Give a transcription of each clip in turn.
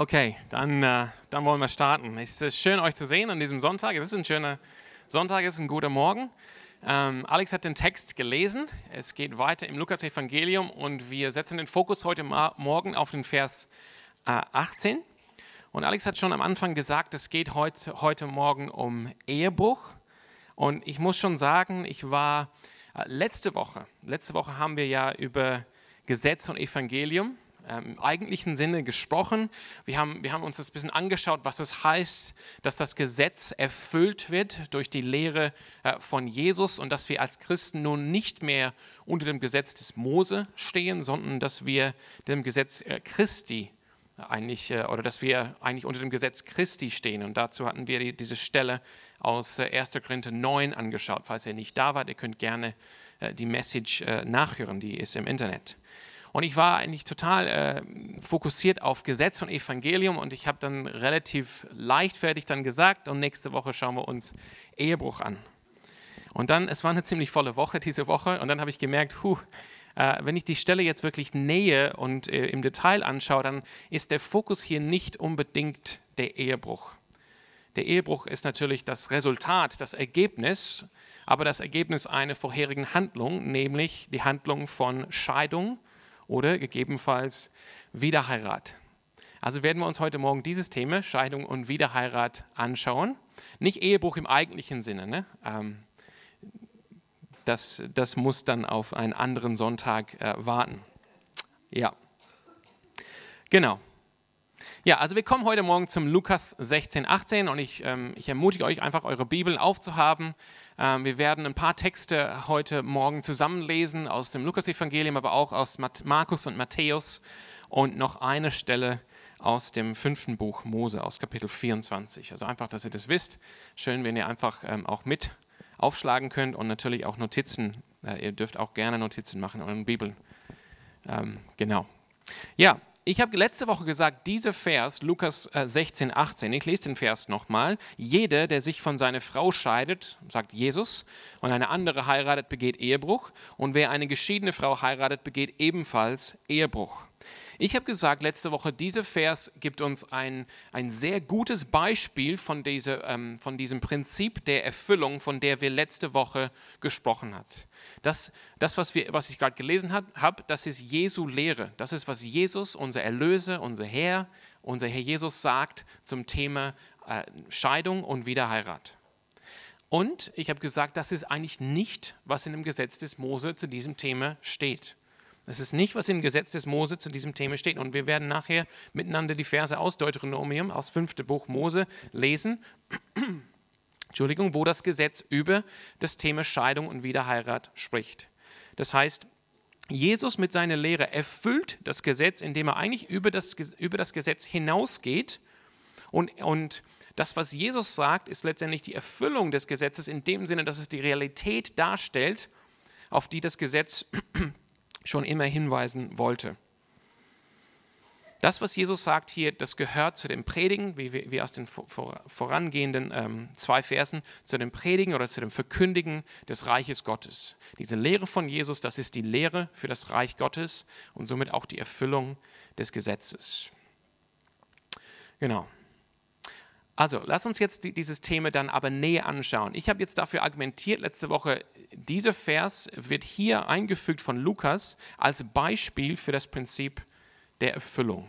Okay, dann, äh, dann wollen wir starten. Es ist schön, euch zu sehen an diesem Sonntag. Es ist ein schöner Sonntag, es ist ein guter Morgen. Ähm, Alex hat den Text gelesen. Es geht weiter im Lukas-Evangelium und wir setzen den Fokus heute Morgen auf den Vers äh, 18. Und Alex hat schon am Anfang gesagt, es geht heute, heute Morgen um Ehebruch. Und ich muss schon sagen, ich war äh, letzte Woche, letzte Woche haben wir ja über Gesetz und Evangelium ähm, im eigentlichen Sinne gesprochen. Wir haben, wir haben uns das ein bisschen angeschaut, was es heißt, dass das Gesetz erfüllt wird durch die Lehre äh, von Jesus und dass wir als Christen nun nicht mehr unter dem Gesetz des Mose stehen, sondern dass wir dem Gesetz äh, Christi eigentlich, äh, oder dass wir eigentlich unter dem Gesetz Christi stehen. Und dazu hatten wir die, diese Stelle aus 1. Korinther 9 angeschaut. Falls ihr nicht da wart, ihr könnt gerne die Message nachhören, die ist im Internet. Und ich war eigentlich total äh, fokussiert auf Gesetz und Evangelium und ich habe dann relativ leichtfertig dann gesagt, und nächste Woche schauen wir uns Ehebruch an. Und dann, es war eine ziemlich volle Woche diese Woche und dann habe ich gemerkt, huh, äh, wenn ich die Stelle jetzt wirklich nähe und äh, im Detail anschaue, dann ist der Fokus hier nicht unbedingt der Ehebruch. Der Ehebruch ist natürlich das Resultat, das Ergebnis, aber das Ergebnis einer vorherigen Handlung, nämlich die Handlung von Scheidung oder gegebenenfalls Wiederheirat. Also werden wir uns heute Morgen dieses Thema, Scheidung und Wiederheirat, anschauen. Nicht Ehebruch im eigentlichen Sinne. Ne? Ähm, das, das muss dann auf einen anderen Sonntag äh, warten. Ja, genau. Ja, also wir kommen heute Morgen zum Lukas 16, 18 und ich, ähm, ich ermutige euch einfach, eure Bibeln aufzuhaben. Ähm, wir werden ein paar Texte heute Morgen zusammenlesen aus dem Lukas-Evangelium, aber auch aus Markus und Matthäus und noch eine Stelle aus dem fünften Buch Mose, aus Kapitel 24. Also einfach, dass ihr das wisst. Schön, wenn ihr einfach ähm, auch mit aufschlagen könnt und natürlich auch Notizen. Äh, ihr dürft auch gerne Notizen machen in euren Bibeln. Ähm, genau. Ja, ich habe letzte Woche gesagt, dieser Vers, Lukas 16, äh, 18, ich lese den Vers nochmal. Jeder, der sich von seiner Frau scheidet, sagt Jesus, und eine andere heiratet, begeht Ehebruch. Und wer eine geschiedene Frau heiratet, begeht ebenfalls Ehebruch. Ich habe gesagt letzte Woche, dieser Vers gibt uns ein, ein sehr gutes Beispiel von, diese, ähm, von diesem Prinzip der Erfüllung, von der wir letzte Woche gesprochen haben. Das, das was, wir, was ich gerade gelesen habe, hab, das ist Jesu Lehre. Das ist, was Jesus, unser Erlöser, unser Herr, unser Herr Jesus sagt zum Thema äh, Scheidung und Wiederheirat. Und ich habe gesagt, das ist eigentlich nicht, was in dem Gesetz des Mose zu diesem Thema steht. Das ist nicht, was im Gesetz des Mose zu diesem Thema steht. Und wir werden nachher miteinander die Verse aus Deuteronomium, aus 5. Buch Mose lesen, Entschuldigung, wo das Gesetz über das Thema Scheidung und Wiederheirat spricht. Das heißt, Jesus mit seiner Lehre erfüllt das Gesetz, indem er eigentlich über das, über das Gesetz hinausgeht. Und, und das, was Jesus sagt, ist letztendlich die Erfüllung des Gesetzes in dem Sinne, dass es die Realität darstellt, auf die das Gesetz schon immer hinweisen wollte. Das, was Jesus sagt hier, das gehört zu dem Predigen, wie wir aus den vorangehenden ähm, zwei Versen, zu dem Predigen oder zu dem Verkündigen des Reiches Gottes. Diese Lehre von Jesus, das ist die Lehre für das Reich Gottes und somit auch die Erfüllung des Gesetzes. Genau. Also, lass uns jetzt dieses Thema dann aber näher anschauen. Ich habe jetzt dafür argumentiert letzte Woche, dieser Vers wird hier eingefügt von Lukas als Beispiel für das Prinzip der Erfüllung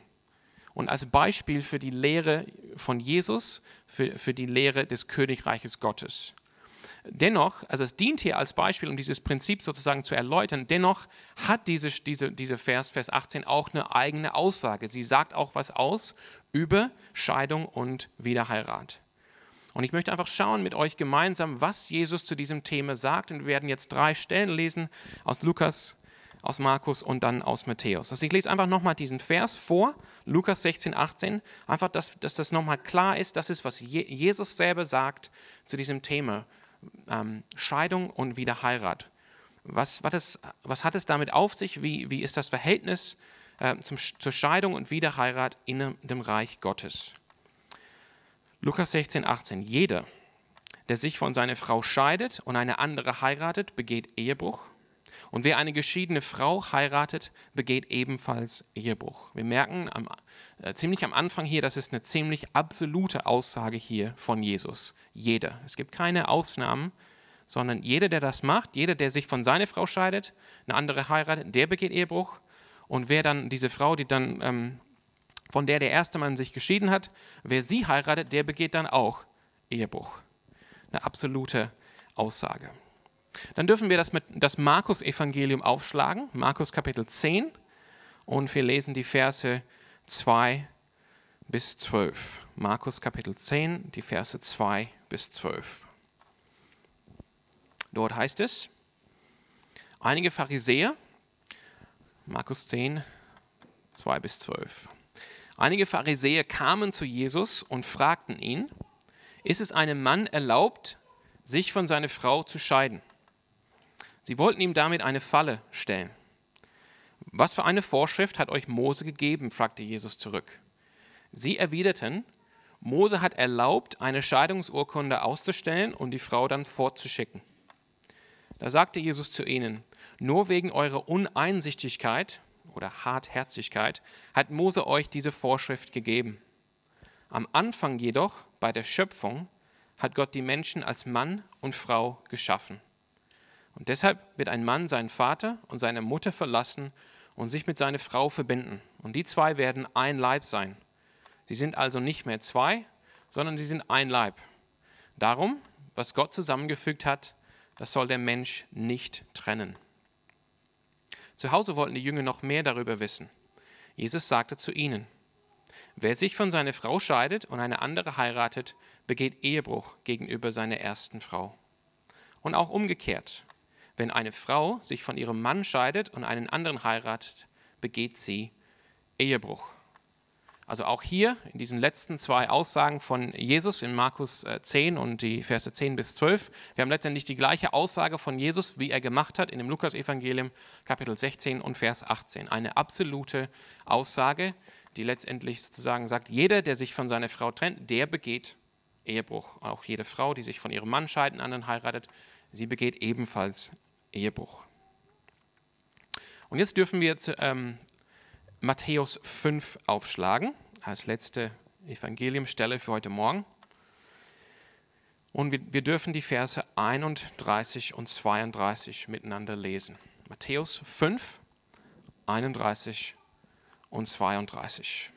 und als Beispiel für die Lehre von Jesus, für, für die Lehre des Königreiches Gottes. Dennoch, also es dient hier als Beispiel, um dieses Prinzip sozusagen zu erläutern, dennoch hat diese, diese, diese Vers, Vers 18 auch eine eigene Aussage. Sie sagt auch was aus über Scheidung und Wiederheirat. Und ich möchte einfach schauen mit euch gemeinsam, was Jesus zu diesem Thema sagt. Und wir werden jetzt drei Stellen lesen aus Lukas, aus Markus und dann aus Matthäus. Also ich lese einfach nochmal diesen Vers vor, Lukas 16, 18, einfach, dass, dass das nochmal klar ist, das ist, was Jesus selber sagt zu diesem Thema, ähm, Scheidung und Wiederheirat. Was, was, was hat es damit auf sich? Wie, wie ist das Verhältnis äh, zum, zur Scheidung und Wiederheirat in dem Reich Gottes? Lukas 16, 18. Jeder, der sich von seiner Frau scheidet und eine andere heiratet, begeht Ehebruch. Und wer eine geschiedene Frau heiratet, begeht ebenfalls Ehebruch. Wir merken am, äh, ziemlich am Anfang hier, das ist eine ziemlich absolute Aussage hier von Jesus. Jeder. Es gibt keine Ausnahmen, sondern jeder, der das macht, jeder, der sich von seiner Frau scheidet, eine andere heiratet, der begeht Ehebruch. Und wer dann diese Frau, die dann ähm, von der der erste Mann sich geschieden hat, wer sie heiratet, der begeht dann auch Ehebruch. Eine absolute Aussage. Dann dürfen wir das, mit, das Markus-Evangelium aufschlagen, Markus Kapitel 10, und wir lesen die Verse 2 bis 12. Markus Kapitel 10, die Verse 2 bis 12. Dort heißt es, einige Pharisäer, Markus 10, 2 bis 12. Einige Pharisäer kamen zu Jesus und fragten ihn, ist es einem Mann erlaubt, sich von seiner Frau zu scheiden? Sie wollten ihm damit eine Falle stellen. Was für eine Vorschrift hat euch Mose gegeben? fragte Jesus zurück. Sie erwiderten, Mose hat erlaubt, eine Scheidungsurkunde auszustellen und die Frau dann fortzuschicken. Da sagte Jesus zu ihnen, nur wegen eurer Uneinsichtigkeit oder Hartherzigkeit hat Mose euch diese Vorschrift gegeben. Am Anfang jedoch, bei der Schöpfung, hat Gott die Menschen als Mann und Frau geschaffen. Und deshalb wird ein Mann seinen Vater und seine Mutter verlassen und sich mit seiner Frau verbinden. Und die zwei werden ein Leib sein. Sie sind also nicht mehr zwei, sondern sie sind ein Leib. Darum, was Gott zusammengefügt hat, das soll der Mensch nicht trennen. Zu Hause wollten die Jünger noch mehr darüber wissen. Jesus sagte zu ihnen, wer sich von seiner Frau scheidet und eine andere heiratet, begeht Ehebruch gegenüber seiner ersten Frau. Und auch umgekehrt, wenn eine Frau sich von ihrem Mann scheidet und einen anderen heiratet, begeht sie Ehebruch. Also auch hier in diesen letzten zwei Aussagen von Jesus in Markus 10 äh, und die Verse 10 bis 12, wir haben letztendlich die gleiche Aussage von Jesus, wie er gemacht hat in dem Lukas-Evangelium Kapitel 16 und Vers 18. Eine absolute Aussage, die letztendlich sozusagen sagt, jeder, der sich von seiner Frau trennt, der begeht Ehebruch. Auch jede Frau, die sich von ihrem Mann scheiden, anderen heiratet, sie begeht ebenfalls Ehebruch. Und jetzt dürfen wir jetzt, ähm, Matthäus 5 aufschlagen, als letzte Evangeliumstelle für heute Morgen. Und wir, dürfen die Verse 31 und 32 miteinander lesen. Matthäus 5, 31 und 32.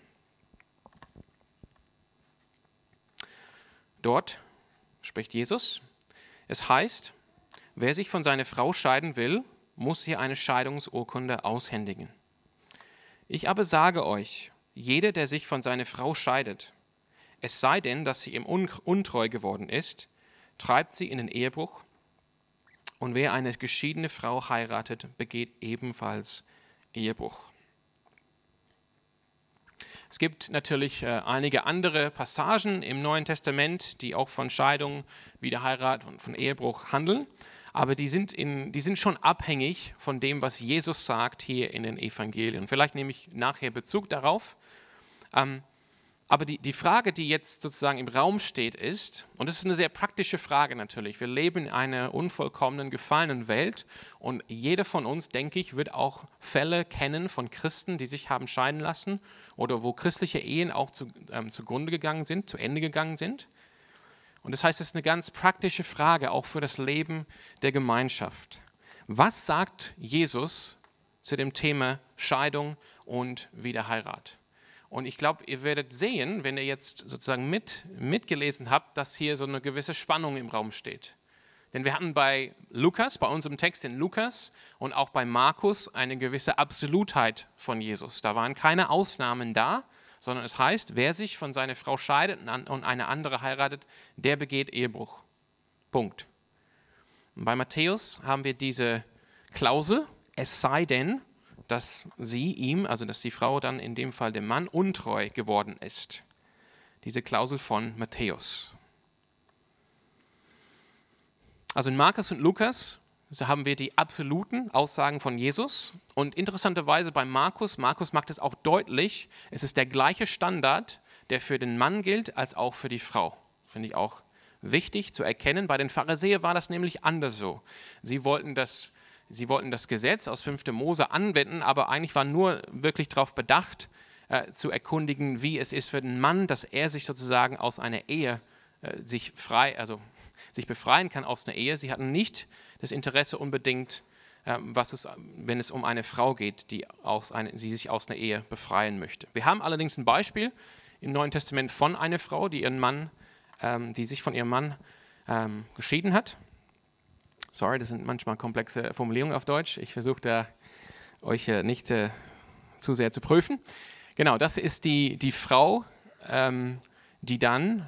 Dort spricht Jesus. Es heißt, Wer sich von seiner Frau scheiden will, muss ihr eine Scheidungsurkunde aushändigen. Ich aber sage euch, jeder, der sich von seiner Frau scheidet, es sei denn, dass sie ihm untreu geworden ist, treibt sie in den Ehebruch, und wer eine geschiedene Frau heiratet, begeht ebenfalls Ehebruch. Es gibt natürlich äh, einige andere Passagen im Neuen Testament, die auch von Scheidung, Wiederheirat und von Ehebruch handeln aber die sind, in, die sind schon abhängig von dem, was Jesus sagt hier in den Evangelien. Vielleicht nehme ich nachher Bezug darauf. Ähm, aber die, die Frage, die jetzt sozusagen im Raum steht, ist, und das ist eine sehr praktische Frage natürlich, wir leben in einer unvollkommenen, gefallenen Welt und jeder von uns, denke ich, wird auch Fälle kennen von Christen, die sich haben scheiden lassen oder wo christliche Ehen auch zu, ähm, zugrunde gegangen sind, zu Ende gegangen sind. Und das heißt, es ist eine ganz praktische Frage auch für das Leben der Gemeinschaft. Was sagt Jesus zu dem Thema Scheidung und Wiederheirat? Und ich glaube, ihr werdet sehen, wenn ihr jetzt sozusagen mit, mitgelesen habt, dass hier so eine gewisse Spannung im Raum steht. Denn wir hatten bei Lukas, bei unserem Text in Lukas und auch bei Markus eine gewisse Absolutheit von Jesus. Da waren keine Ausnahmen da, sondern es heißt, wer sich von seiner Frau scheidet und eine andere heiratet, der begeht Ehebruch. Punkt. Und bei Matthäus haben wir diese Klausel, es sei denn, dass sie ihm, also dass die Frau dann in dem Fall dem Mann untreu geworden ist. Diese Klausel von Matthäus. Also in Markus und Lukas so haben wir die absoluten Aussagen von Jesus. Und interessanterweise bei Markus, Markus macht es auch deutlich, es ist der gleiche Standard, der für den Mann gilt, als auch für die Frau. Finde ich auch wichtig zu erkennen. Bei den Pharisäern war das nämlich anders so. Sie wollten das sie wollten das Gesetz aus 5. Mose anwenden, aber eigentlich waren nur wirklich darauf bedacht, äh, zu erkundigen, wie es ist für den Mann, dass er sich sozusagen aus einer Ehe äh, sich frei, also sich befreien kann aus einer Ehe. Sie hatten nicht das Interesse unbedingt, äh, was es, wenn es um eine Frau geht, die aus eine, sie sich aus einer Ehe befreien möchte. Wir haben allerdings ein Beispiel im Neuen Testament von einer Frau, die ihren Mann, ähm, die sich von ihrem Mann ähm, geschieden hat. Sorry, das sind manchmal komplexe Formulierungen auf Deutsch. Ich versuche da euch äh, nicht äh, zu sehr zu prüfen. Genau, das ist die, die Frau, ähm, die dann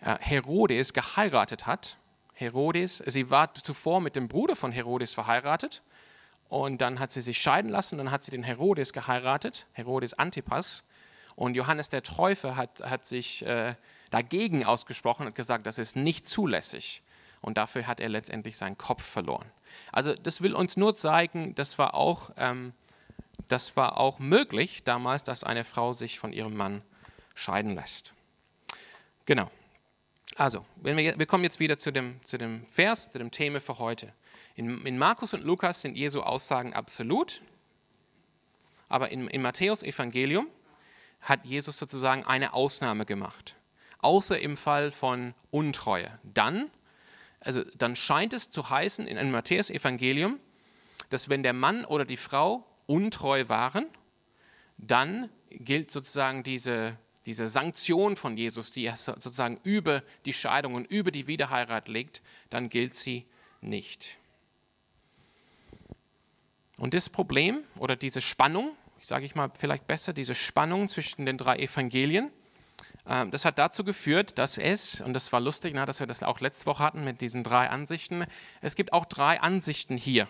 Herodes geheiratet hat. Herodes, sie war zuvor mit dem Bruder von Herodes verheiratet und dann hat sie sich scheiden lassen, dann hat sie den Herodes geheiratet, Herodes Antipas. Und Johannes der Täufer hat, hat sich äh, dagegen ausgesprochen und gesagt, das ist nicht zulässig. Und dafür hat er letztendlich seinen Kopf verloren. Also das will uns nur zeigen, das war auch, ähm, das war auch möglich damals, dass eine Frau sich von ihrem Mann scheiden lässt. Genau. Also, wenn wir, wir kommen jetzt wieder zu dem, zu dem Vers, zu dem Thema für heute. In, in Markus und Lukas sind Jesu Aussagen absolut, aber in, in Matthäus Evangelium hat Jesus sozusagen eine Ausnahme gemacht. Außer im Fall von Untreue. Dann, also dann scheint es zu heißen in einem Matthäus Evangelium, dass wenn der Mann oder die Frau untreu waren, dann gilt sozusagen diese diese Sanktion von Jesus, die er sozusagen über die Scheidung und über die Wiederheirat legt, dann gilt sie nicht. Und das Problem oder diese Spannung, sage ich mal vielleicht besser, diese Spannung zwischen den drei Evangelien, ähm, das hat dazu geführt, dass es, und das war lustig, dass wir das auch letzte Woche hatten mit diesen drei Ansichten, es gibt auch drei Ansichten hier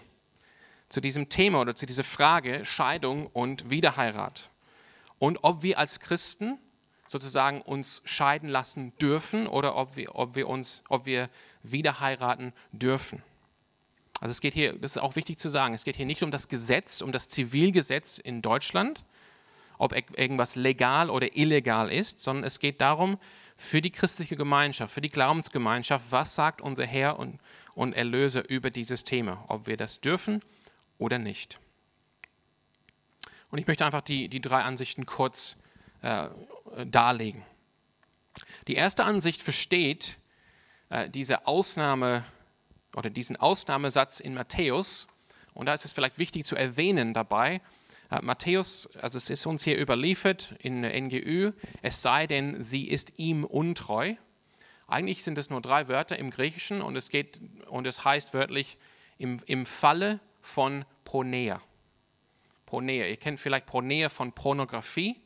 zu diesem Thema oder zu dieser Frage Scheidung und Wiederheirat. Und ob wir als Christen sozusagen uns scheiden lassen dürfen oder ob wir, ob wir uns, ob wir wieder heiraten dürfen. Also es geht hier, das ist auch wichtig zu sagen, es geht hier nicht um das Gesetz, um das Zivilgesetz in Deutschland, ob irgendwas legal oder illegal ist, sondern es geht darum, für die christliche Gemeinschaft, für die Glaubensgemeinschaft, was sagt unser Herr und, und Erlöser über dieses Thema, ob wir das dürfen oder nicht. Und ich möchte einfach die, die drei Ansichten kurz äh, darlegen. Die erste Ansicht versteht äh, diese Ausnahme oder diesen Ausnahmesatz in Matthäus. Und da ist es vielleicht wichtig zu erwähnen dabei, äh, Matthäus, also es ist uns hier überliefert in der NGÜ, es sei denn, sie ist ihm untreu. Eigentlich sind es nur drei Wörter im Griechischen und es geht und es heißt wörtlich im, im Falle von Pronea. Pronea, ihr kennt vielleicht Pronea von Pornografie.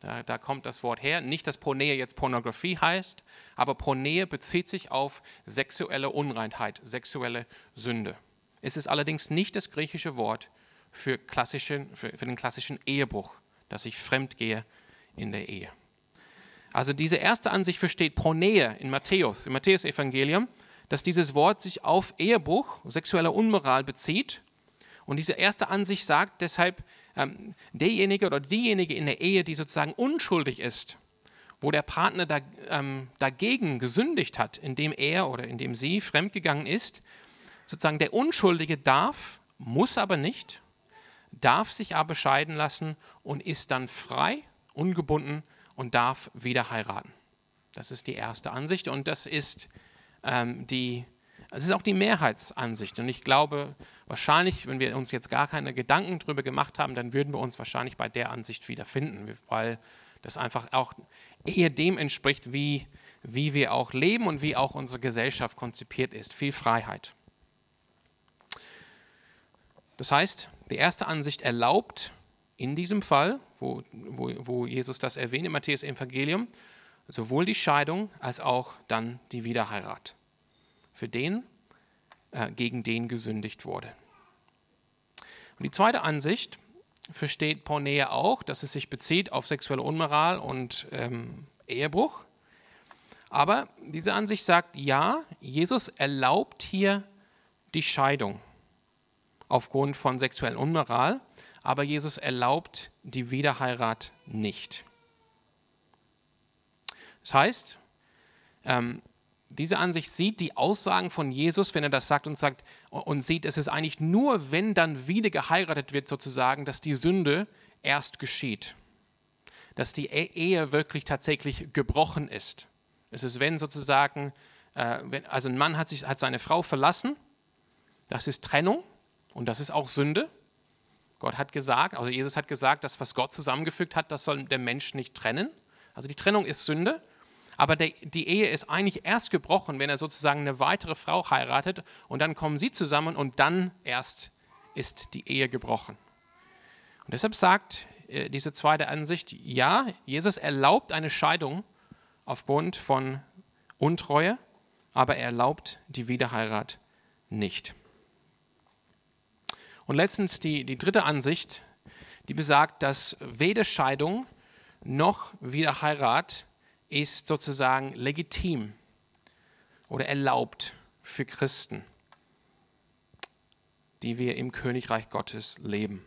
Da, da, kommt das Wort her. Nicht, dass Pronähe jetzt Pornografie heißt, aber Pronähe bezieht sich auf sexuelle Unreinheit, sexuelle Sünde. Es ist allerdings nicht das griechische Wort für, klassischen, für, für den klassischen Ehebruch, dass ich fremdgehe in der Ehe. Also diese erste Ansicht versteht Pronähe in Matthäus, im Matthäus-Evangelium, dass dieses Wort sich auf Ehebruch, sexuelle Unmoral bezieht. Und diese erste Ansicht sagt deshalb, ähm, derjenige oder diejenige in der Ehe, die sozusagen unschuldig ist, wo der Partner da, ähm, dagegen gesündigt hat, indem er oder indem sie fremdgegangen ist, sozusagen der Unschuldige darf, muss aber nicht, darf sich aber scheiden lassen und ist dann frei, ungebunden und darf wieder heiraten. Das ist die erste Ansicht und das ist ähm, die es ist auch die Mehrheitsansicht. Und ich glaube, wahrscheinlich, wenn wir uns jetzt gar keine Gedanken darüber gemacht haben, dann würden wir uns wahrscheinlich bei der Ansicht wiederfinden, weil das einfach auch eher dem entspricht, wie, wie wir auch leben und wie auch unsere Gesellschaft konzipiert ist. Viel Freiheit. Das heißt, die erste Ansicht erlaubt in diesem Fall, wo, wo, wo Jesus das erwähnt im Matthäus-Evangelium, sowohl die Scheidung als auch dann die Wiederheirat für den, äh, gegen den gesündigt wurde. Und die zweite Ansicht versteht Pornea auch, dass es sich bezieht auf sexuelle Unmoral und ähm, Ehebruch. Aber diese Ansicht sagt, ja, Jesus erlaubt hier die Scheidung aufgrund von sexuellen Unmoral, aber Jesus erlaubt die Wiederheirat nicht. Das heißt, ähm, diese Ansicht sieht die Aussagen von Jesus, wenn er das sagt und sagt und sieht, es ist eigentlich nur, wenn dann wieder geheiratet wird, sozusagen, dass die Sünde erst geschieht. Dass die e-, Ehe wirklich tatsächlich gebrochen ist. Es ist, wenn sozusagen, äh, wenn, also ein Mann hat, sich, hat seine Frau verlassen, das ist Trennung und das ist auch Sünde. Gott hat gesagt, also Jesus hat gesagt, das, was Gott zusammengefügt hat, das soll der Mensch nicht trennen. Also die Trennung ist Sünde. Aber der, die Ehe ist eigentlich erst gebrochen, wenn er sozusagen eine weitere Frau heiratet und dann kommen sie zusammen und dann erst ist die Ehe gebrochen. Und deshalb sagt äh, diese zweite Ansicht, ja, Jesus erlaubt eine Scheidung aufgrund von Untreue, aber er erlaubt die Wiederheirat nicht. Und letztens die, die dritte Ansicht, die besagt, dass weder Scheidung noch Wiederheirat ist sozusagen legitim oder erlaubt für Christen, die wir im Königreich Gottes leben.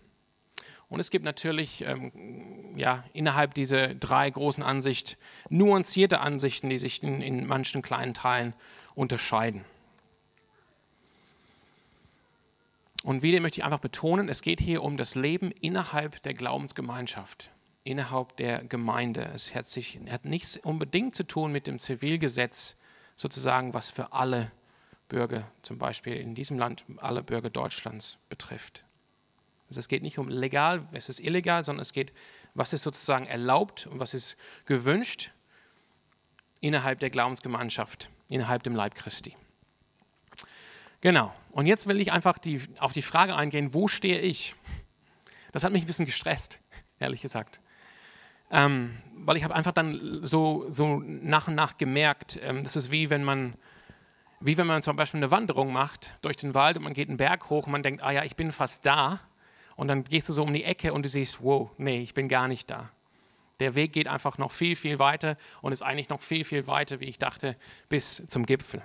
Und es gibt natürlich ähm, ja, innerhalb dieser drei großen Ansichten nuancierte Ansichten, die sich in, in manchen kleinen Teilen unterscheiden. Und wieder möchte ich einfach betonen, es geht hier um das Leben innerhalb der Glaubensgemeinschaft innerhalb der Gemeinde. Es hat, sich, hat nichts unbedingt zu tun mit dem Zivilgesetz, sozusagen, was für alle Bürger, zum Beispiel in diesem Land, alle Bürger Deutschlands betrifft. Also es geht nicht um legal, es ist illegal, sondern es geht, was ist sozusagen erlaubt und was ist gewünscht innerhalb der Glaubensgemeinschaft, innerhalb dem Leib Christi. Genau. Und jetzt will ich einfach die, auf die Frage eingehen, wo stehe ich? Das hat mich ein bisschen gestresst, ehrlich gesagt. Ähm, weil ich habe einfach dann so, so nach und nach gemerkt, ähm, das ist wie wenn man wie wenn man zum Beispiel eine Wanderung macht durch den Wald und man geht einen Berg hoch und man denkt, ah ja, ich bin fast da. Und dann gehst du so um die Ecke und du siehst, wow, nee, ich bin gar nicht da. Der Weg geht einfach noch viel, viel weiter und ist eigentlich noch viel, viel weiter, wie ich dachte, bis zum Gipfel.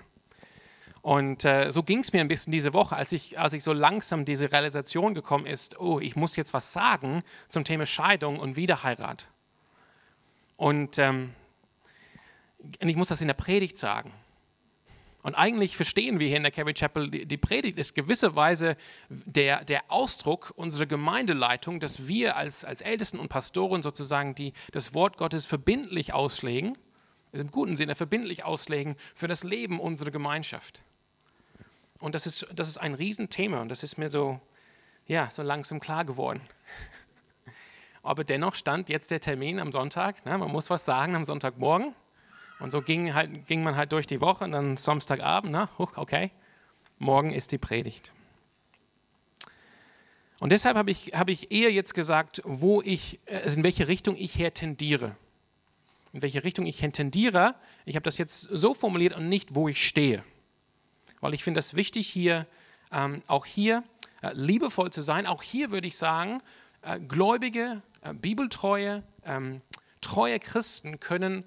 Und äh, so ging es mir ein bisschen diese Woche, als ich, als ich so langsam diese Realisation gekommen ist, oh, ich muss jetzt was sagen zum Thema Scheidung und Wiederheirat. Und, ähm, und ich muss das in der Predigt sagen. Und eigentlich verstehen wir hier in der Calvary Chapel, die, Predigt ist gewisserweise der, der Ausdruck unserer Gemeindeleitung, dass wir als, als Ältesten und Pastoren sozusagen die, das Wort Gottes verbindlich auslegen, im guten Sinne verbindlich auslegen für das Leben unserer Gemeinschaft. Und das ist, das ist ein Riesenthema und das ist mir so, ja, so langsam klar geworden aber dennoch stand jetzt der Termin am Sonntag. Ne? Man muss was sagen am Sonntagmorgen. Und so ging, halt, ging man halt durch die Woche und dann Samstagabend, na, ne? okay, morgen ist die Predigt. Und deshalb habe ich, hab ich eher jetzt gesagt, wo ich, also in welche Richtung ich her tendiere. In welche Richtung ich tendiere. Ich habe das jetzt so formuliert und nicht, wo ich stehe. Weil ich finde das wichtig, hier ähm, auch hier äh, liebevoll zu sein. Auch hier würde ich sagen, äh, Gläubige äh, bibeltreue, ähm, treue Christen können,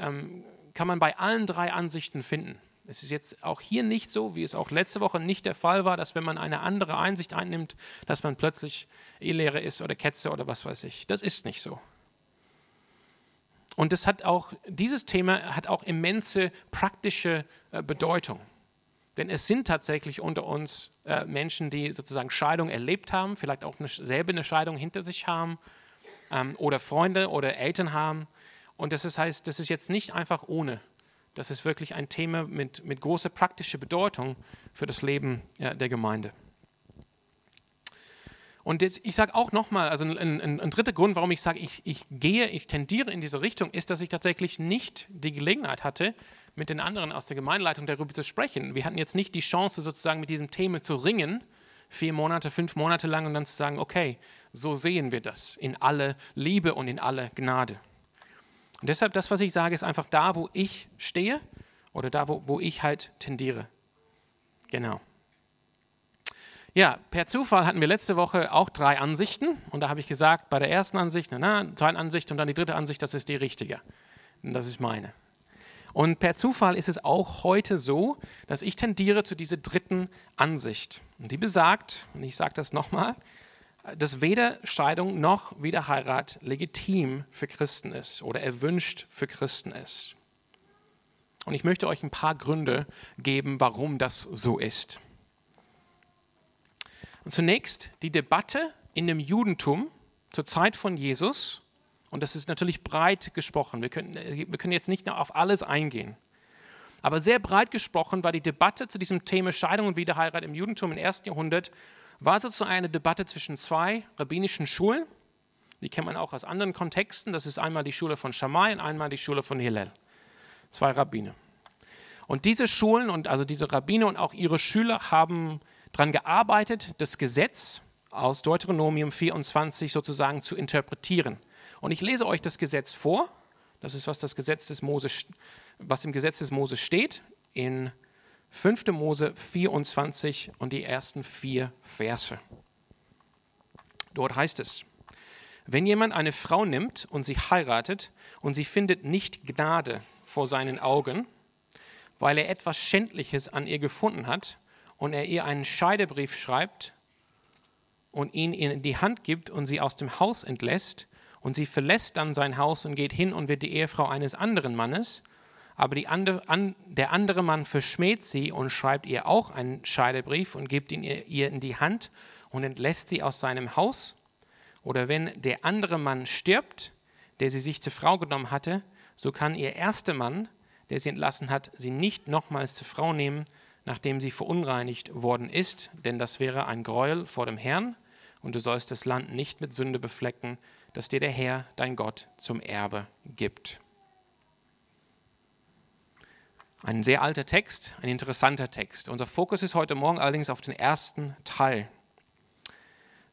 ähm, kann man bei allen drei Ansichten finden. Es ist jetzt auch hier nicht so, wie es auch letzte Woche nicht der Fall war, dass wenn man eine andere Einsicht einnimmt, dass man plötzlich Ehelehrer ist oder Ketzer oder was weiß ich. Das ist nicht so. Und das hat auch, dieses Thema hat auch immense praktische äh, Bedeutung. Denn es sind tatsächlich unter uns äh, Menschen, die sozusagen Scheidung erlebt haben, vielleicht auch eine, selber eine Scheidung hinter sich haben ähm, oder Freunde oder Eltern haben. Und das ist, heißt, das ist jetzt nicht einfach ohne. Das ist wirklich ein Thema mit, mit großer praktischer Bedeutung für das Leben ja, der Gemeinde. Und jetzt, ich sage auch nochmal, also ein, ein, ein, dritter Grund, warum ich sage, ich, ich gehe, ich tendiere in diese Richtung, ist, dass ich tatsächlich nicht die Gelegenheit hatte, mit den anderen aus der Gemeinleitung darüber zu sprechen. Wir hatten jetzt nicht die Chance, sozusagen mit diesem Thema zu ringen, vier Monate, fünf Monate lang und dann zu sagen, okay, so sehen wir das in alle Liebe und in alle Gnade. Und deshalb, das, was ich sage, ist einfach da, wo ich stehe oder da, wo, wo ich halt tendiere. Genau. Ja, per Zufall hatten wir letzte Woche auch drei Ansichten und da habe ich gesagt, bei der ersten Ansicht, na, na, zweiten Ansicht und dann die dritte Ansicht, das ist die richtige. Und das ist meine. Und per Zufall ist es auch heute so, dass ich tendiere zu dieser dritten Ansicht. Und die besagt, und ich sage das nochmal, dass weder Scheidung noch Wiederheirat legitim für Christen ist oder erwünscht für Christen ist. Und ich möchte euch ein paar Gründe geben, warum das so ist. Und zunächst die Debatte in dem Judentum zur Zeit von Jesus, und das ist natürlich breit gesprochen, wir können, wir können jetzt nicht auf alles eingehen, aber sehr breit gesprochen war die Debatte zu diesem Thema Scheidung und Wiederheirat im Judentum im ersten Jahrhundert, war sozusagen eine Debatte zwischen zwei rabbinischen Schulen, die kennt man auch aus anderen Kontexten, das ist einmal die Schule von Shammai und einmal die Schule von Hillel, zwei Rabbiner. Und diese Schulen und also diese Rabbiner und auch ihre Schüler haben daran gearbeitet, das Gesetz aus Deuteronomium 24 sozusagen zu interpretieren. Und ich lese euch das Gesetz vor. Das ist, was, das Gesetz des Mose, was im Gesetz des Mose steht, in 5. Mose 24 und die ersten vier Verse. Dort heißt es, wenn jemand eine Frau nimmt und sie heiratet und sie findet nicht Gnade vor seinen Augen, weil er etwas Schändliches an ihr gefunden hat und er ihr einen Scheidebrief schreibt und ihn in die Hand gibt und sie aus dem Haus entlässt, und sie verlässt dann sein Haus und geht hin und wird die Ehefrau eines anderen Mannes, aber andere, an, der andere Mann verschmäht sie und schreibt ihr auch einen Scheidebrief und gibt ihn ihr, ihr in die Hand und entlässt sie aus seinem Haus. Oder wenn der andere Mann stirbt, der sie sich zur Frau genommen hatte, so kann ihr erster Mann, der sie entlassen hat, sie nicht nochmals zur Frau nehmen, nachdem sie verunreinigt worden ist, denn das wäre ein Gräuel vor dem Herrn, und du sollst das Land nicht mit Sünde beflecken, das dir der Herr, dein Gott, zum Erbe gibt. Ein sehr alter Text, ein interessanter Text. Unser Fokus ist heute Morgen allerdings auf den ersten Teil.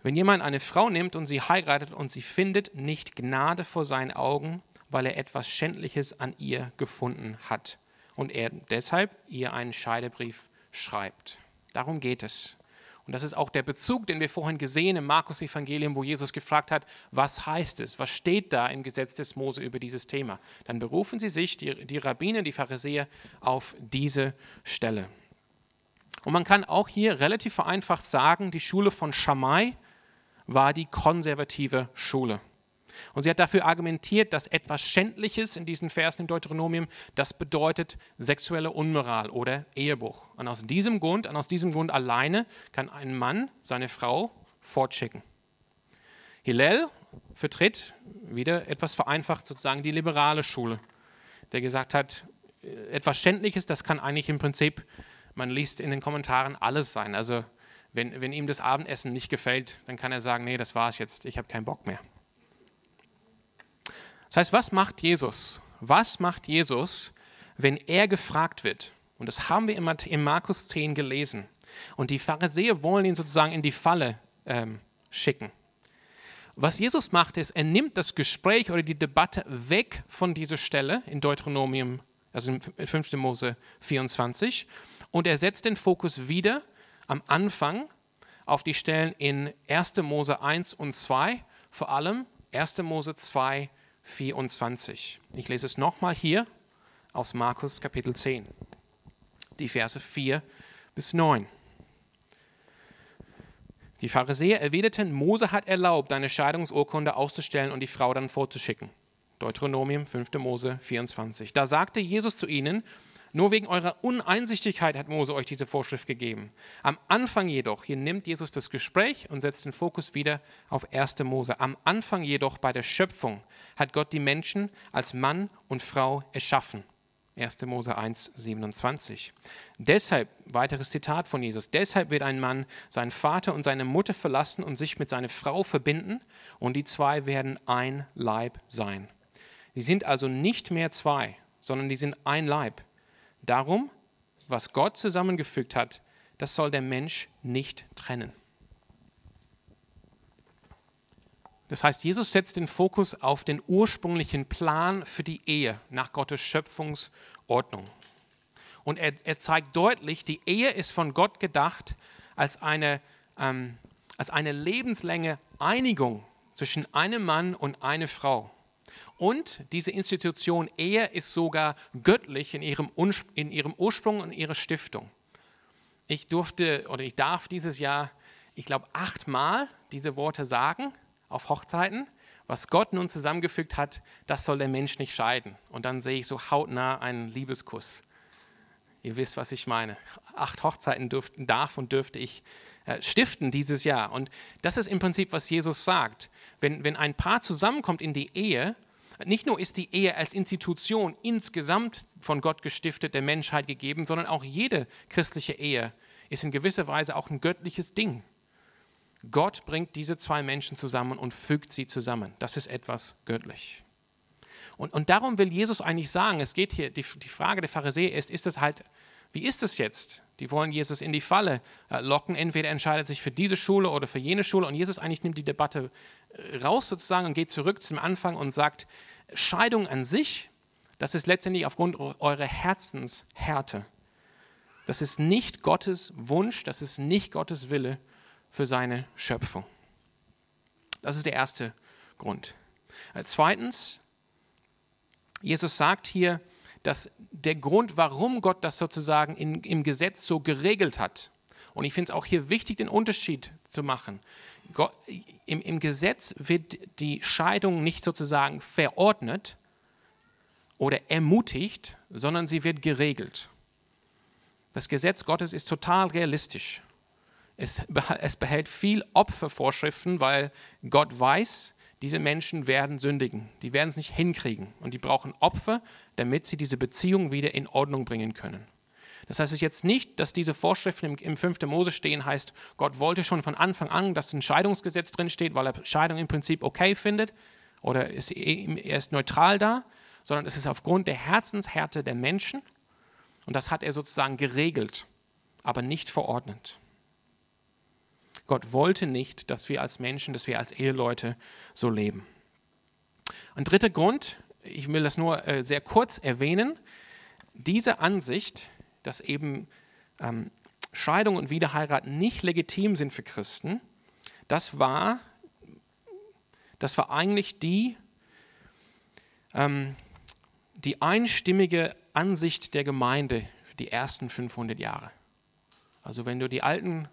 Wenn jemand eine Frau nimmt und sie heiratet und sie findet nicht Gnade vor seinen Augen, weil er etwas Schändliches an ihr gefunden hat und er deshalb ihr einen Scheidebrief schreibt. Darum geht es. Und das ist auch der Bezug, den wir vorhin gesehen im Markus-Evangelium, wo Jesus gefragt hat, was heißt es, was steht da im Gesetz des Mose über dieses Thema. Dann berufen sie sich, die, die Rabbiner, die Pharisäer, auf diese Stelle. Und man kann auch hier relativ vereinfacht sagen, die Schule von Shammai war die konservative Schule. Und sie hat dafür argumentiert, dass etwas Schändliches in diesen Versen im Deuteronomium, das bedeutet sexuelle Unmoral oder Ehebruch. Und aus diesem Grund, und aus diesem Grund alleine kann ein Mann seine Frau fortschicken. Hillel vertritt wieder etwas vereinfacht sozusagen die liberale Schule, der gesagt hat, etwas Schändliches, das kann eigentlich im Prinzip, man liest in den Kommentaren alles sein. Also wenn, wenn ihm das Abendessen nicht gefällt, dann kann er sagen, nee, das war's jetzt, ich habe keinen Bock mehr. Das heißt, was macht Jesus? Was macht Jesus, wenn er gefragt wird? Und das haben wir in Markus 10 gelesen. Und die Pharisäer wollen ihn sozusagen in die Falle ähm, schicken. Was Jesus macht, ist, er nimmt das Gespräch oder die Debatte weg von dieser Stelle in Deuteronomium, also in 5. Mose 24, und er setzt den Fokus wieder am Anfang auf die Stellen in 1. Mose 1 und 2, vor allem 1. Mose 2, 24. Ich lese es nochmal hier aus Markus Kapitel 10, die Verse 4 bis 9. Die Pharisäer erwiderten, Mose hat erlaubt, eine Scheidungsurkunde auszustellen und die Frau dann vorzuschicken. Deuteronomium 5. Mose 24. Da sagte Jesus zu ihnen, nur wegen eurer Uneinsichtigkeit hat Mose euch diese Vorschrift gegeben. Am Anfang jedoch, hier nimmt Jesus das Gespräch und setzt den Fokus wieder auf 1. Mose. Am Anfang jedoch bei der Schöpfung hat Gott die Menschen als Mann und Frau erschaffen. 1. Mose 1, 27. Deshalb, weiteres Zitat von Jesus, deshalb wird ein Mann seinen Vater und seine Mutter verlassen und sich mit seiner Frau verbinden und die zwei werden ein Leib sein. Sie sind also nicht mehr zwei, sondern die sind ein Leib. Darum, was Gott zusammengefügt hat, das soll der Mensch nicht trennen. Das heißt, Jesus setzt den Fokus auf den ursprünglichen Plan für die Ehe nach Gottes Schöpfungsordnung. Und er, er zeigt deutlich, die Ehe ist von Gott gedacht als eine, ähm, als eine lebenslange Einigung zwischen einem Mann und einer Frau. Und diese Institution Ehe ist sogar göttlich in ihrem, in ihrem Ursprung und ihrer Stiftung. Ich durfte oder ich darf dieses Jahr, ich glaube, achtmal diese Worte sagen auf Hochzeiten, was Gott nun zusammengefügt hat, das soll der Mensch nicht scheiden. Und dann sehe ich so hautnah einen Liebeskuss. Ihr wisst, was ich meine. Acht Hochzeiten dürften, darf und dürfte ich äh, stiften dieses Jahr. Und das ist im Prinzip, was Jesus sagt. Wenn, wenn ein Paar zusammenkommt in die Ehe, nicht nur ist die Ehe als Institution insgesamt von Gott gestiftet, der Menschheit gegeben, sondern auch jede christliche Ehe ist in gewisser Weise auch ein göttliches Ding. Gott bringt diese zwei Menschen zusammen und fügt sie zusammen. Das ist etwas göttlich. Und, und darum will Jesus eigentlich sagen, es geht hier, die, die Frage der Pharisäer ist, ist es halt, wie ist es jetzt? Die wollen Jesus in die Falle äh, locken. Entweder entscheidet sich für diese Schule oder für jene Schule. Und Jesus eigentlich nimmt die Debatte äh, raus sozusagen und geht zurück zum Anfang und sagt, Scheidung an sich, das ist letztendlich aufgrund eurer Herzenshärte. Das ist nicht Gottes Wunsch, das ist nicht Gottes Wille für seine Schöpfung. Das ist der erste Grund. Äh, zweitens, Jesus sagt hier, dass der Grund, warum Gott das sozusagen in, im Gesetz so geregelt hat, und ich finde es auch hier wichtig, den Unterschied zu machen. Gott, im, Im Gesetz wird die Scheidung nicht sozusagen verordnet oder ermutigt, sondern sie wird geregelt. Das Gesetz Gottes ist total realistisch. Es, es behält viel Opfervorschriften, weil Gott weiß, diese Menschen werden sündigen. Die werden es nicht hinkriegen. Und die brauchen Opfer, damit sie diese Beziehung wieder in Ordnung bringen können. Das heißt jetzt nicht, dass diese Vorschriften im, 5. Mose stehen, heißt, Gott wollte schon von Anfang an, dass ein Scheidungsgesetz drinsteht, weil er Scheidung im Prinzip okay findet oder ist, er ist neutral da, sondern es ist aufgrund der Herzenshärte der Menschen und das hat er sozusagen geregelt, aber nicht verordnet. Gott wollte nicht, dass wir als Menschen, dass wir als Eheleute so leben. Ein dritter Grund, ich will das nur äh, sehr kurz erwähnen, diese Ansicht, dass eben ähm, Scheidung und Wiederheirat nicht legitim sind für Christen, das war, das war eigentlich die, ähm, die einstimmige Ansicht der Gemeinde für die ersten 500 Jahre. Also wenn du die alten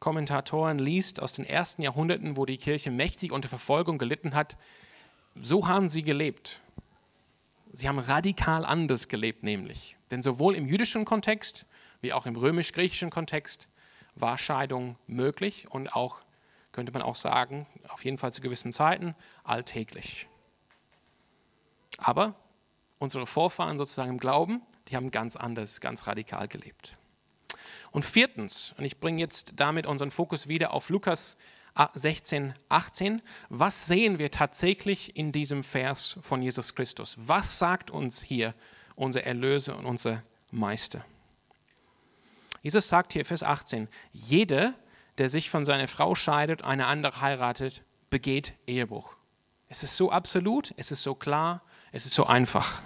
Kommentatoren liest aus den ersten Jahrhunderten, wo die Kirche mächtig unter Verfolgung gelitten hat, so haben sie gelebt. Sie haben radikal anders gelebt, nämlich. Denn sowohl im jüdischen Kontext wie auch im römisch-griechischen Kontext war Scheidung möglich und auch, könnte man auch sagen, auf jeden Fall zu gewissen Zeiten alltäglich. Aber unsere Vorfahren sozusagen im Glauben, die haben ganz anders, ganz radikal gelebt. Und viertens, und ich bringe jetzt damit unseren Fokus wieder auf Lukas 16, 18. Was sehen wir tatsächlich in diesem Vers von Jesus Christus? Was sagt uns hier unser Erlöser und unser Meister? Jesus sagt hier, Vers 18, jeder, der sich von seiner Frau scheidet, eine andere heiratet, begeht Ehebruch. Es ist so absolut, es ist so klar, es ist so einfach.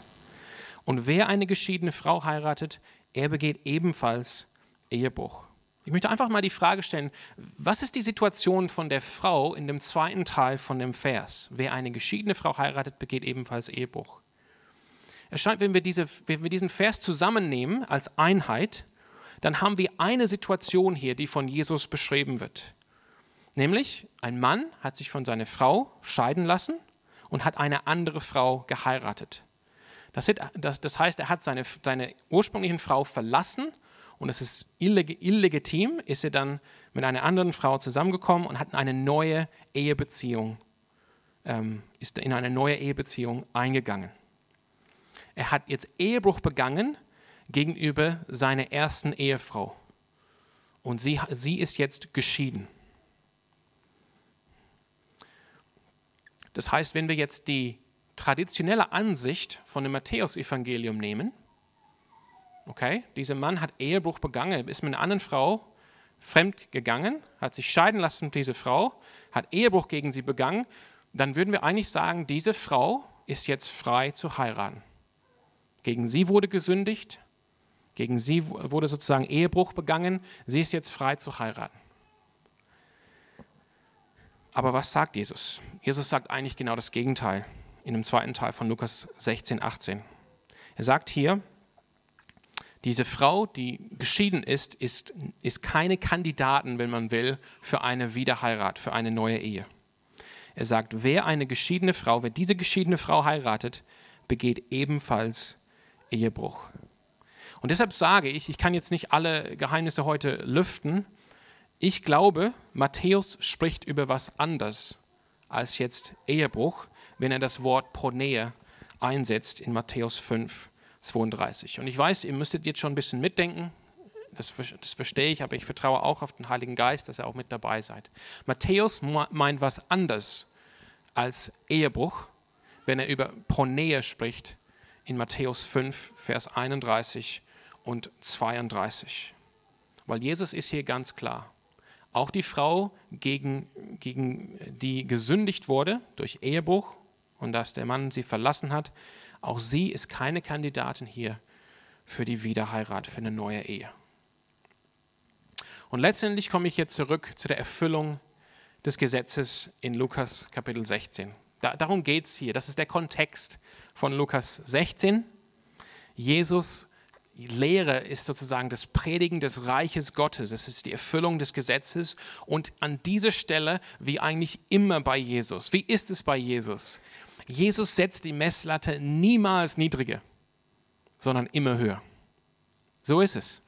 Und wer eine geschiedene Frau heiratet, er begeht ebenfalls Ehebruch. Ich möchte einfach mal die Frage stellen, was ist die Situation von der Frau in dem zweiten Teil von dem Vers? Wer eine geschiedene Frau heiratet, begeht ebenfalls Ehebruch. Es scheint, wenn wir, diese, wenn wir diesen Vers zusammennehmen als Einheit, dann haben wir eine Situation hier, die von Jesus beschrieben wird. Nämlich, ein Mann hat sich von seiner Frau scheiden lassen und hat eine andere Frau geheiratet. Das, heißt, er hat seine, seine ursprüngliche Frau verlassen und es ist illegitim, ist er dann mit einer anderen Frau zusammengekommen und hat eine neue Ehebeziehung, ähm, ist in eine neue Ehebeziehung eingegangen. Er hat jetzt Ehebruch begangen gegenüber seiner ersten Ehefrau. Und sie, sie ist jetzt geschieden. Das heißt, wenn wir jetzt die traditionelle Ansicht von dem Matthäusevangelium nehmen, Okay, dieser Mann hat Ehebruch begangen, ist mit einer anderen Frau fremd gegangen, hat sich scheiden lassen mit dieser Frau, hat Ehebruch gegen sie begangen. Dann würden wir eigentlich sagen, diese Frau ist jetzt frei zu heiraten. Gegen sie wurde gesündigt, gegen sie wurde sozusagen Ehebruch begangen, sie ist jetzt frei zu heiraten. Aber was sagt Jesus? Jesus sagt eigentlich genau das Gegenteil in dem zweiten Teil von Lukas 16, 18. Er sagt hier, diese Frau, die geschieden ist, ist, ist keine Kandidatin, wenn man will, für eine Wiederheirat, für eine neue Ehe. Er sagt, wer eine geschiedene Frau, wer diese geschiedene Frau heiratet, begeht ebenfalls Ehebruch. Und deshalb sage ich, ich kann jetzt nicht alle Geheimnisse heute lüften. Ich glaube, Matthäus spricht über was anderes als jetzt Ehebruch, wenn er das Wort Pronähe einsetzt in Matthäus 5, 32. Und ich weiß, ihr müsstet jetzt schon ein bisschen mitdenken, das, das, verstehe ich, aber ich vertraue auch auf den Heiligen Geist, dass ihr auch mit dabei seid. Matthäus meint was anderes als Ehebruch, wenn er über Pronähe spricht in Matthäus 5, Vers 31 und 32. Weil Jesus ist hier ganz klar. Auch die Frau, gegen, gegen die gesündigt wurde durch Ehebruch und dass der Mann sie verlassen hat, auch sie ist keine Kandidatin hier für die Wiederheirat, für eine neue Ehe. Und letztendlich komme ich jetzt zurück zu der Erfüllung des Gesetzes in Lukas Kapitel 16. Da, darum geht es hier. Das ist der Kontext von Lukas 16. Jesus Lehre ist sozusagen das Predigen des Reiches Gottes. Es ist die Erfüllung des Gesetzes. Und an dieser Stelle, wie eigentlich immer bei Jesus, wie ist es bei Jesus? Jesus setzt die Messlatte niemals niedriger, sondern immer höher. So ist es.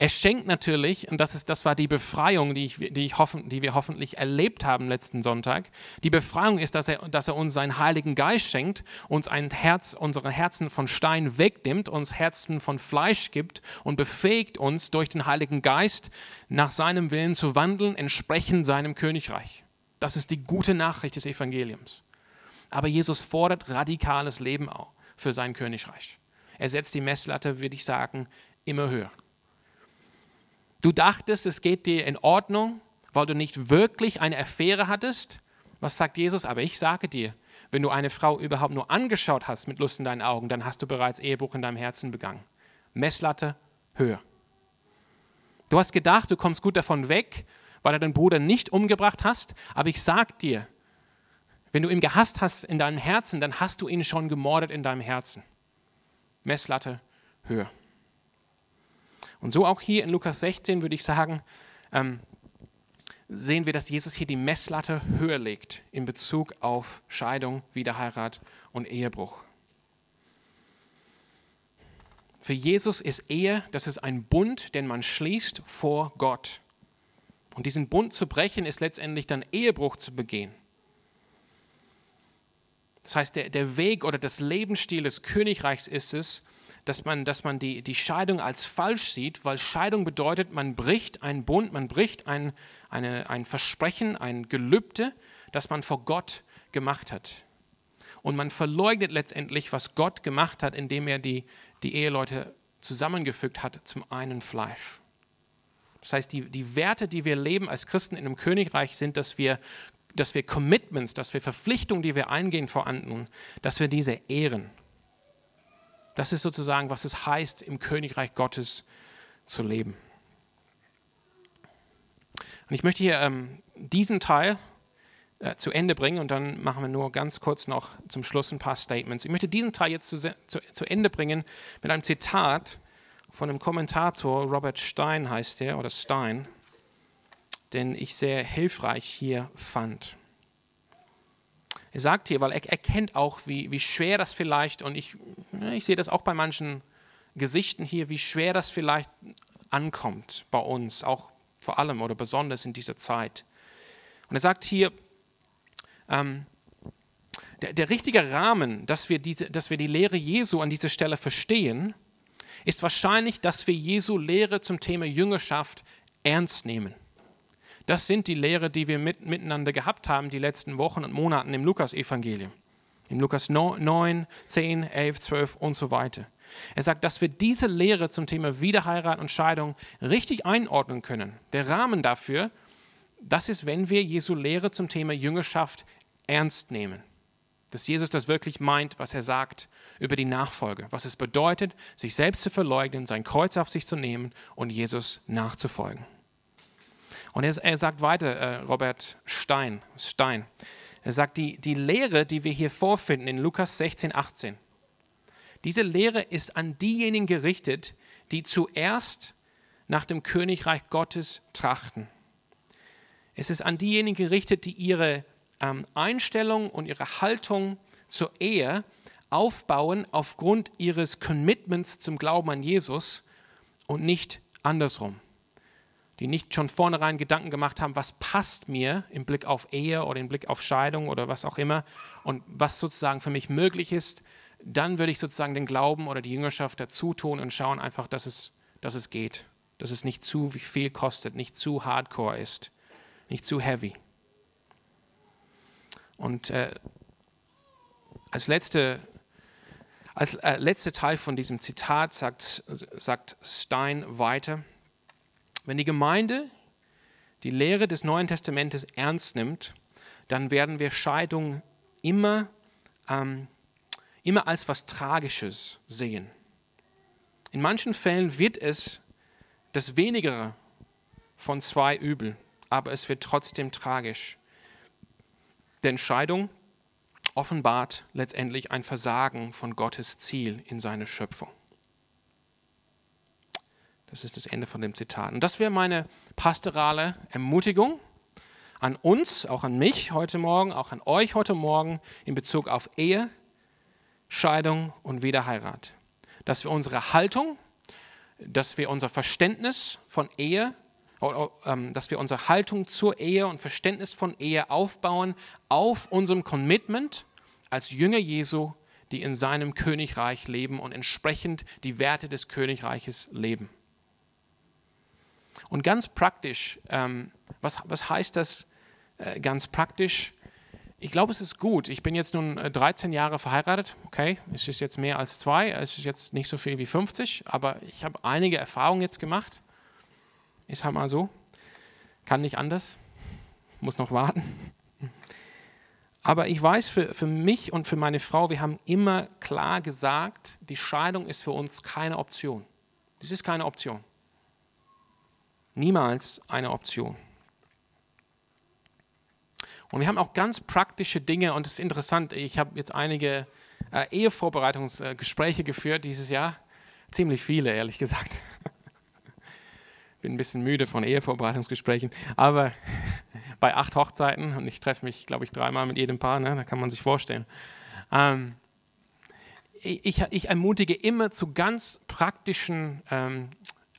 Er schenkt natürlich, und das, ist, das war die Befreiung, die, ich, die, ich hoffen, die wir hoffentlich erlebt haben letzten Sonntag. Die Befreiung ist, dass er, dass er uns seinen Heiligen Geist schenkt, uns ein Herz, unsere Herzen von Stein wegnimmt, uns Herzen von Fleisch gibt und befähigt uns durch den Heiligen Geist nach seinem Willen zu wandeln, entsprechend seinem Königreich. Das ist die gute Nachricht des Evangeliums. Aber Jesus fordert radikales Leben auch für sein Königreich. Er setzt die Messlatte, würde ich sagen, immer höher. Du dachtest, es geht dir in Ordnung, weil du nicht wirklich eine Affäre hattest. Was sagt Jesus? Aber ich sage dir, wenn du eine Frau überhaupt nur angeschaut hast mit Lust in deinen Augen, dann hast du bereits Ehebruch in deinem Herzen begangen. Messlatte höher. Du hast gedacht, du kommst gut davon weg, weil du deinen Bruder nicht umgebracht hast, aber ich sage dir, wenn du ihn gehasst hast in deinem Herzen, dann hast du ihn schon gemordet in deinem Herzen. Messlatte höher. Und so auch hier in Lukas 16 würde ich sagen, ähm, sehen wir, dass Jesus hier die Messlatte höher legt in Bezug auf Scheidung, Wiederheirat und Ehebruch. Für Jesus ist Ehe, das ist ein Bund, den man schließt vor Gott. Und diesen Bund zu brechen, ist letztendlich dann Ehebruch zu begehen. Das heißt, der, der Weg oder das Lebensstil des Königreichs ist es, dass man, dass man die, die Scheidung als falsch sieht, weil Scheidung bedeutet, man bricht einen Bund, man bricht ein, eine, ein Versprechen, ein Gelübde, das man vor Gott gemacht hat. Und man verleugnet letztendlich, was Gott gemacht hat, indem er die, die Eheleute zusammengefügt hat zum einen Fleisch. Das heißt, die, die Werte, die wir leben als Christen in einem Königreich, sind, dass wir, dass wir Commitments, dass wir Verpflichtungen, die wir eingehen vor anderen, dass wir diese ehren. Das ist sozusagen, was es heißt, im Königreich Gottes zu leben. Und ich möchte hier ähm, diesen Teil äh, zu Ende bringen und dann machen wir nur ganz kurz noch zum Schluss ein paar Statements. Ich möchte diesen Teil jetzt zu, zu, zu Ende bringen mit einem Zitat von einem Kommentator, Robert Stein heißt er, oder Stein, den ich sehr hilfreich hier fand. Er sagt hier, weil er erkennt auch, wie, wie schwer das vielleicht, und ich, ich sehe das auch bei manchen Gesichten hier, wie schwer das vielleicht ankommt bei uns, auch vor allem oder besonders in dieser Zeit. Und er sagt hier, ähm, der, der, richtige Rahmen, dass wir, diese, dass wir die Lehre Jesu an dieser Stelle verstehen, ist wahrscheinlich, dass wir Jesu Lehre zum Thema Jüngerschaft ernst nehmen. Das sind die Lehre, die wir mit, miteinander gehabt haben, die letzten Wochen und Monaten im Lukas-Evangelium. Im Lukas 9, 10, 11, 12 und so weiter. Er sagt, dass wir diese Lehre zum Thema Wiederheirat und Scheidung richtig einordnen können. Der Rahmen dafür, das ist, wenn wir Jesu Lehre zum Thema Jüngerschaft ernst nehmen. Dass Jesus das wirklich meint, was er sagt über die Nachfolge, was es bedeutet, sich selbst zu verleugnen, sein Kreuz auf sich zu nehmen und Jesus nachzufolgen. Und er, er sagt weiter, äh, Robert Stein, Stein, er sagt, die, die Lehre, die wir hier vorfinden in Lukas 16, 18, diese Lehre ist an diejenigen gerichtet, die zuerst nach dem Königreich Gottes trachten. Es ist an diejenigen gerichtet, die ihre ähm, Einstellung und ihre Haltung zur Ehe aufbauen aufgrund ihres Commitments zum Glauben an Jesus und nicht andersrum. Die nicht schon vornherein Gedanken gemacht haben, was passt mir im Blick auf Ehe oder im Blick auf Scheidung oder was auch immer und was sozusagen für mich möglich ist, dann würde ich sozusagen den Glauben oder die Jüngerschaft dazu tun und schauen einfach, dass es, dass es geht, dass es nicht zu viel kostet, nicht zu hardcore ist, nicht zu heavy. Und äh, als letzte als äh, letzter Teil von diesem Zitat sagt, sagt Stein weiter, wenn die Gemeinde die Lehre des Neuen Testamentes ernst nimmt, dann werden wir Scheidung immer, ähm, immer als was Tragisches sehen. In manchen Fällen wird es das Wenigere von zwei Übel, aber es wird trotzdem tragisch. Denn Scheidung offenbart letztendlich ein Versagen von Gottes Ziel in seiner Schöpfung. Das ist das Ende von dem Zitat. Und das wäre meine pastorale Ermutigung an uns, auch an mich heute Morgen, auch an euch heute Morgen in Bezug auf Ehe, Scheidung und Wiederheirat. Dass wir unsere Haltung, dass wir unser Verständnis von Ehe, ähm, dass wir unsere Haltung zur Ehe und Verständnis von Ehe aufbauen auf unserem Commitment als Jünger Jesu, die in seinem Königreich leben und entsprechend die Werte des Königreiches leben. Und ganz praktisch, ähm, was, was heißt das äh, ganz praktisch? Ich glaube, es ist gut. Ich bin jetzt nun 13 äh, Jahre verheiratet. Okay, es ist jetzt mehr als zwei. Es ist jetzt nicht so viel wie 50, aber ich habe einige Erfahrungen jetzt gemacht. Ist halt mal so. Kann nicht anders. Muss noch warten. Aber ich weiß für, für mich und für meine Frau, wir haben immer klar gesagt, die Scheidung ist für uns keine Option. Das ist keine Option. Niemals eine Option. Und wir haben auch ganz praktische Dinge und es ist interessant, ich habe jetzt einige äh, Ehevorbereitungsgespräche geführt dieses Jahr. Ziemlich viele, ehrlich gesagt. Bin ein bisschen müde von Ehevorbereitungsgesprächen, aber bei acht Hochzeiten und ich treffe mich, glaube ich, dreimal mit jedem Paar, ne? da kann man sich vorstellen. Ähm, ich, ich, ermutige immer zu ganz praktischen ähm,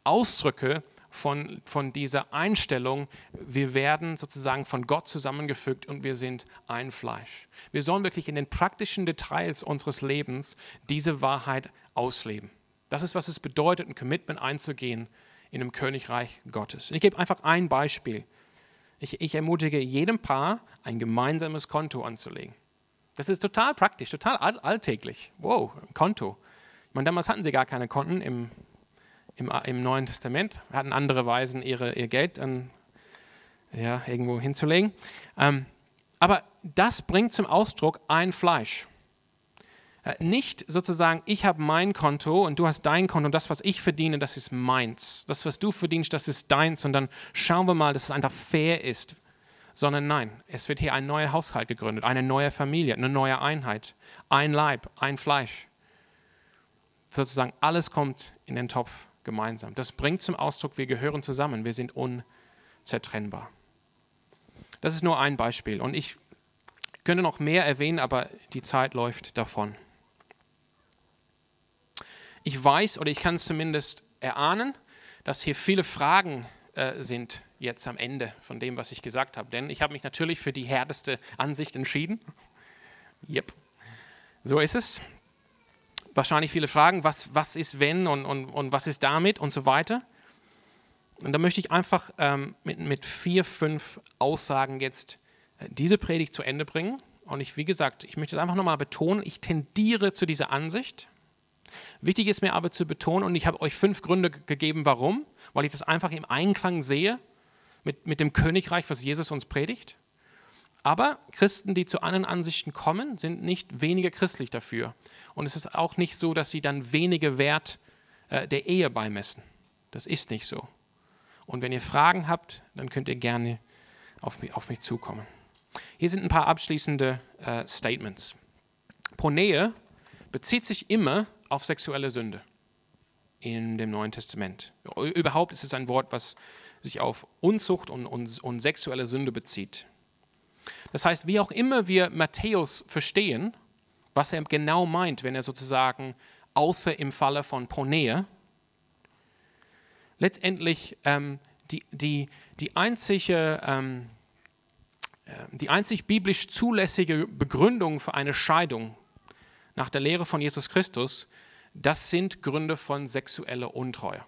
Ausdrücke von, von dieser Einstellung, wir werden sozusagen von Gott zusammengefügt und wir sind ein Fleisch. Wir sollen wirklich in den praktischen Details unseres Lebens diese Wahrheit ausleben. Das ist, was es bedeutet, ein Commitment einzugehen in einem Königreich Gottes. Ich gebe einfach ein Beispiel. Ich, ich ermutige jedem Paar, ein gemeinsames Konto anzulegen. Das ist total praktisch, total alltäglich. Wow, ein Konto. Ich meine, damals hatten sie gar keine Konten im im, im Neuen Testament, hatten andere Weisen, ihre, ihr Geld an, ja, irgendwo hinzulegen. Ähm, aber das bringt zum Ausdruck ein Fleisch. Äh, nicht sozusagen, ich habe mein Konto und du hast dein Konto und das, was ich verdiene, das ist meins. Das, was du verdienst, das ist deins. Und dann schauen wir mal, dass es einfach fair ist. Sondern nein, es wird hier ein neuer Haushalt gegründet, eine neue Familie, eine neue Einheit, ein Leib, ein Fleisch. Sozusagen alles kommt in den Topf gemeinsam. Das bringt zum Ausdruck, wir gehören zusammen, wir sind unzertrennbar. Das ist nur ein Beispiel und ich könnte noch mehr erwähnen, aber die Zeit läuft davon. Ich weiß oder ich kann es zumindest erahnen, dass hier viele Fragen äh, sind jetzt am Ende von dem, was ich gesagt habe. Denn ich habe mich natürlich für die härteste Ansicht entschieden. Yep, so ist es wahrscheinlich viele Fragen, was, was ist wenn und, und, und was ist damit und so weiter. Und da möchte ich einfach ähm, mit, mit vier, fünf Aussagen jetzt äh, diese Predigt zu Ende bringen. Und ich, wie gesagt, ich möchte es einfach nochmal betonen, ich tendiere zu dieser Ansicht. Wichtig ist mir aber zu betonen, und ich habe euch fünf Gründe gegeben, warum, weil ich das einfach im Einklang sehe mit, mit dem Königreich, was Jesus uns predigt. Aber Christen, die zu anderen Ansichten kommen, sind nicht weniger christlich dafür. Und es ist auch nicht so, dass sie dann weniger Wert äh, der Ehe beimessen. Das ist nicht so. Und wenn ihr Fragen habt, dann könnt ihr gerne auf mich, auf mich zukommen. Hier sind ein paar abschließende äh, Statements. Ponäe bezieht sich immer auf sexuelle Sünde in dem Neuen Testament. Überhaupt ist es ein Wort, was sich auf Unzucht und, und, und sexuelle Sünde bezieht. Das heißt, wie auch immer wir Matthäus verstehen, was er genau meint, wenn er sozusagen außer im Falle von Ponea, letztendlich ähm, die, die, die, einzige, ähm, äh, die einzig biblisch zulässige Begründung für eine Scheidung nach der Lehre von Jesus Christus, das sind Gründe von sexueller Untreue.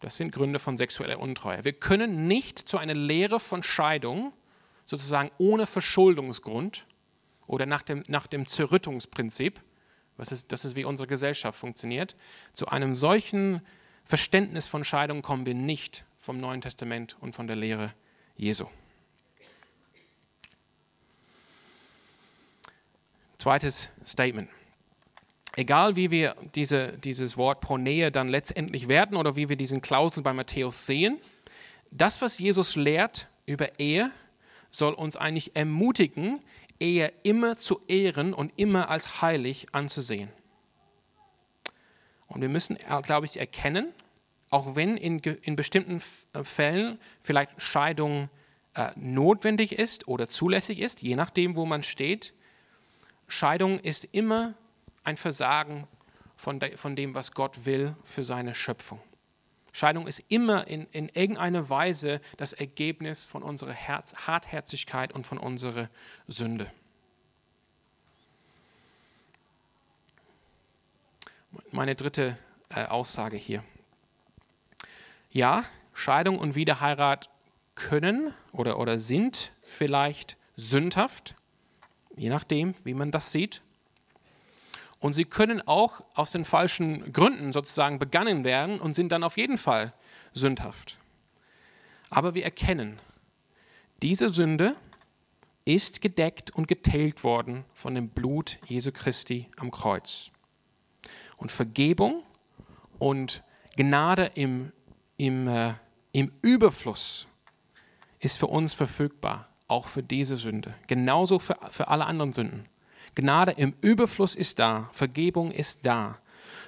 Das sind Gründe von sexueller Untreue. Wir können nicht zu einer Lehre von Scheidung, sozusagen ohne Verschuldungsgrund oder nach dem, nach dem Zerrüttungsprinzip, was ist, das ist wie unsere Gesellschaft funktioniert, zu einem solchen Verständnis von Scheidung kommen wir nicht vom Neuen Testament und von der Lehre Jesu. Zweites Statement. Egal wie wir diese, dieses Wort Nähe dann letztendlich werden oder wie wir diesen Klausel bei Matthäus sehen, das, was Jesus lehrt über Ehe, soll uns eigentlich ermutigen, Ehe immer zu ehren und immer als heilig anzusehen. Und wir müssen, glaube ich, erkennen, auch wenn in, in bestimmten äh, Fällen vielleicht Scheidung äh, notwendig ist oder zulässig ist, je nachdem, wo man steht, Scheidung ist immer ein Versagen von, de, von dem, was Gott will für seine Schöpfung. Scheidung ist immer in, in irgendeiner Weise das Ergebnis von unserer Herz, Hartherzigkeit und von unserer Sünde. Meine dritte äh, Aussage hier. Ja, Scheidung und Wiederheirat können oder, oder sind vielleicht sündhaft, je nachdem, wie man das sieht. Und sie können auch aus den falschen Gründen sozusagen begangen werden und sind dann auf jeden Fall sündhaft. Aber wir erkennen, diese Sünde ist gedeckt und getilgt worden von dem Blut Jesu Christi am Kreuz. Und Vergebung und Gnade im im, äh, im Überfluss ist für uns verfügbar, auch für diese Sünde. Genauso für, für alle anderen Sünden. Gnade im Überfluss ist da, Vergebung ist da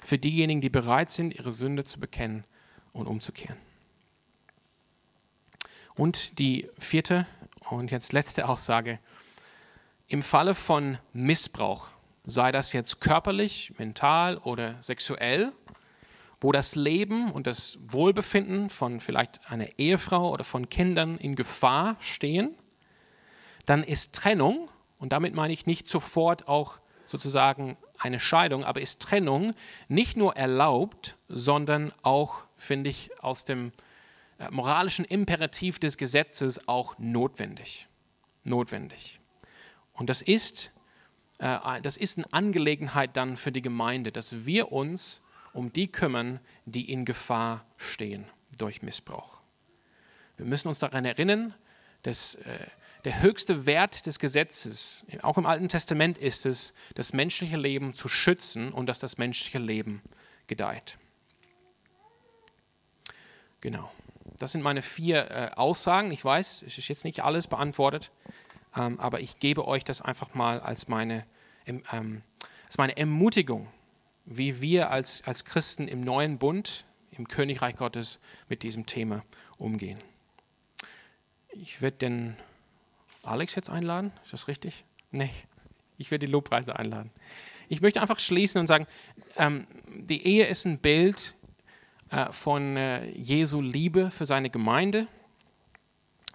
für diejenigen, die bereit sind, ihre Sünde zu bekennen und umzukehren. Und die vierte und jetzt letzte Aussage. Im Falle von Missbrauch, sei das jetzt körperlich, mental oder sexuell, wo das Leben und das Wohlbefinden von vielleicht einer Ehefrau oder von Kindern in Gefahr stehen, dann ist Trennung, und damit meine ich nicht sofort auch sozusagen eine Scheidung, aber ist Trennung nicht nur erlaubt, sondern auch, finde ich, aus dem äh, moralischen Imperativ des Gesetzes auch notwendig. Notwendig. Und das ist, äh, das ist eine Angelegenheit dann für die Gemeinde, dass wir uns um die kümmern, die in Gefahr stehen durch Missbrauch. Wir müssen uns daran erinnern, dass äh, der höchste Wert des Gesetzes, auch im Alten Testament ist es, das menschliche Leben zu schützen und dass das menschliche Leben gedeiht. Genau. Das sind meine vier äh, Aussagen. Ich weiß, es ist jetzt nicht alles beantwortet, ähm, aber ich gebe euch das einfach mal als meine, ähm, als meine Ermutigung, wie wir als, als Christen im neuen Bund, im Königreich Gottes mit diesem Thema umgehen. Ich werde den Alex jetzt einladen, ist das richtig? Nee, ich werde die Lobpreise einladen. Ich möchte einfach schließen und sagen, ähm, die Ehe ist ein Bild äh, von äh, Jesu Liebe für seine Gemeinde.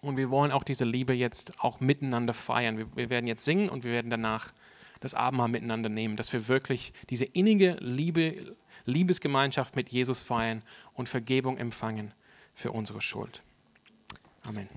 Und wir wollen auch diese Liebe jetzt auch miteinander feiern. Wir, wir werden jetzt singen und wir werden danach das Abendmahl miteinander nehmen, dass wir wirklich diese innige Liebe, Liebesgemeinschaft mit Jesus feiern und Vergebung empfangen für unsere Schuld. Amen.